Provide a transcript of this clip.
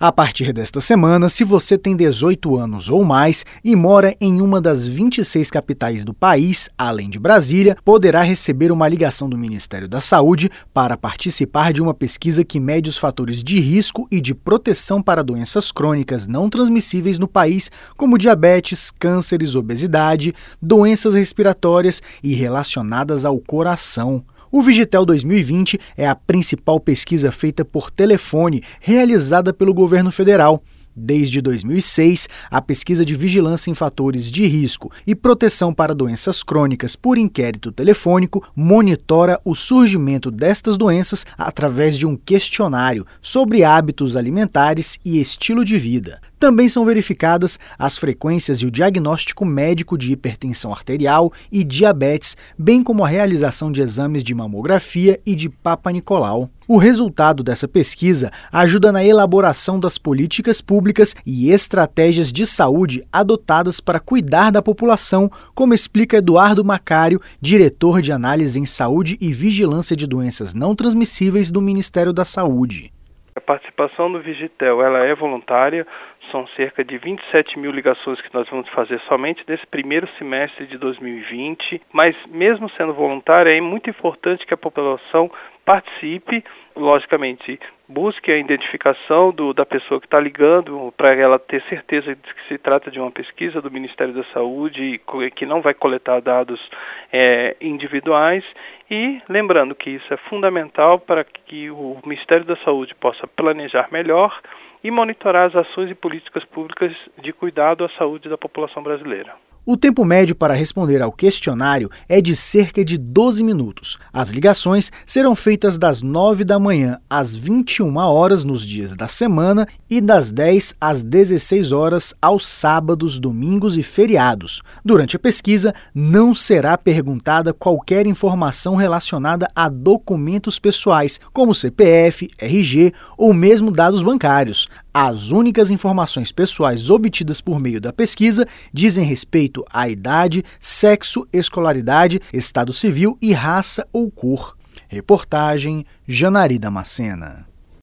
A partir desta semana, se você tem 18 anos ou mais e mora em uma das 26 capitais do país, além de Brasília, poderá receber uma ligação do Ministério da Saúde para participar de uma pesquisa que mede os fatores de risco e de proteção para doenças crônicas não transmissíveis no país, como diabetes, cânceres, obesidade, doenças respiratórias e relacionadas ao coração. O Vigitel 2020 é a principal pesquisa feita por telefone realizada pelo governo federal. Desde 2006, a pesquisa de vigilância em fatores de risco e proteção para doenças crônicas por inquérito telefônico monitora o surgimento destas doenças através de um questionário sobre hábitos alimentares e estilo de vida. Também são verificadas as frequências e o diagnóstico médico de hipertensão arterial e diabetes, bem como a realização de exames de mamografia e de Papa Nicolau. O resultado dessa pesquisa ajuda na elaboração das políticas públicas e estratégias de saúde adotadas para cuidar da população, como explica Eduardo Macário, diretor de análise em saúde e vigilância de doenças não transmissíveis do Ministério da Saúde. A participação do Vigitel ela é voluntária, são cerca de 27 mil ligações que nós vamos fazer somente nesse primeiro semestre de 2020, mas mesmo sendo voluntária, é muito importante que a população participe, logicamente, busque a identificação do, da pessoa que está ligando para ela ter certeza de que se trata de uma pesquisa do Ministério da Saúde que não vai coletar dados é, individuais e lembrando que isso é fundamental para que o Ministério da Saúde possa planejar melhor e monitorar as ações e políticas públicas de cuidado à saúde da população brasileira. O tempo médio para responder ao questionário é de cerca de 12 minutos. As ligações serão feitas das 9 da manhã às 21 horas nos dias da semana e das 10 às 16 horas aos sábados, domingos e feriados. Durante a pesquisa, não será perguntada qualquer informação relacionada a documentos pessoais, como CPF, RG ou mesmo dados bancários. As únicas informações pessoais obtidas por meio da pesquisa dizem respeito à idade, sexo, escolaridade, estado civil e raça ou cor. Reportagem Janari Macena.